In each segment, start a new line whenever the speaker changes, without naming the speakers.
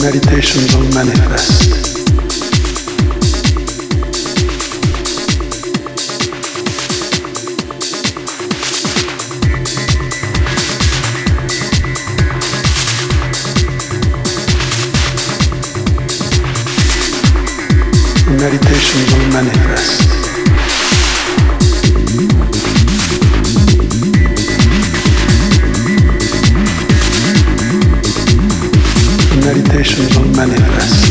The meditation will manifest. The meditation will manifest. Meditation will manifest.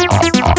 Oh, oh, oh.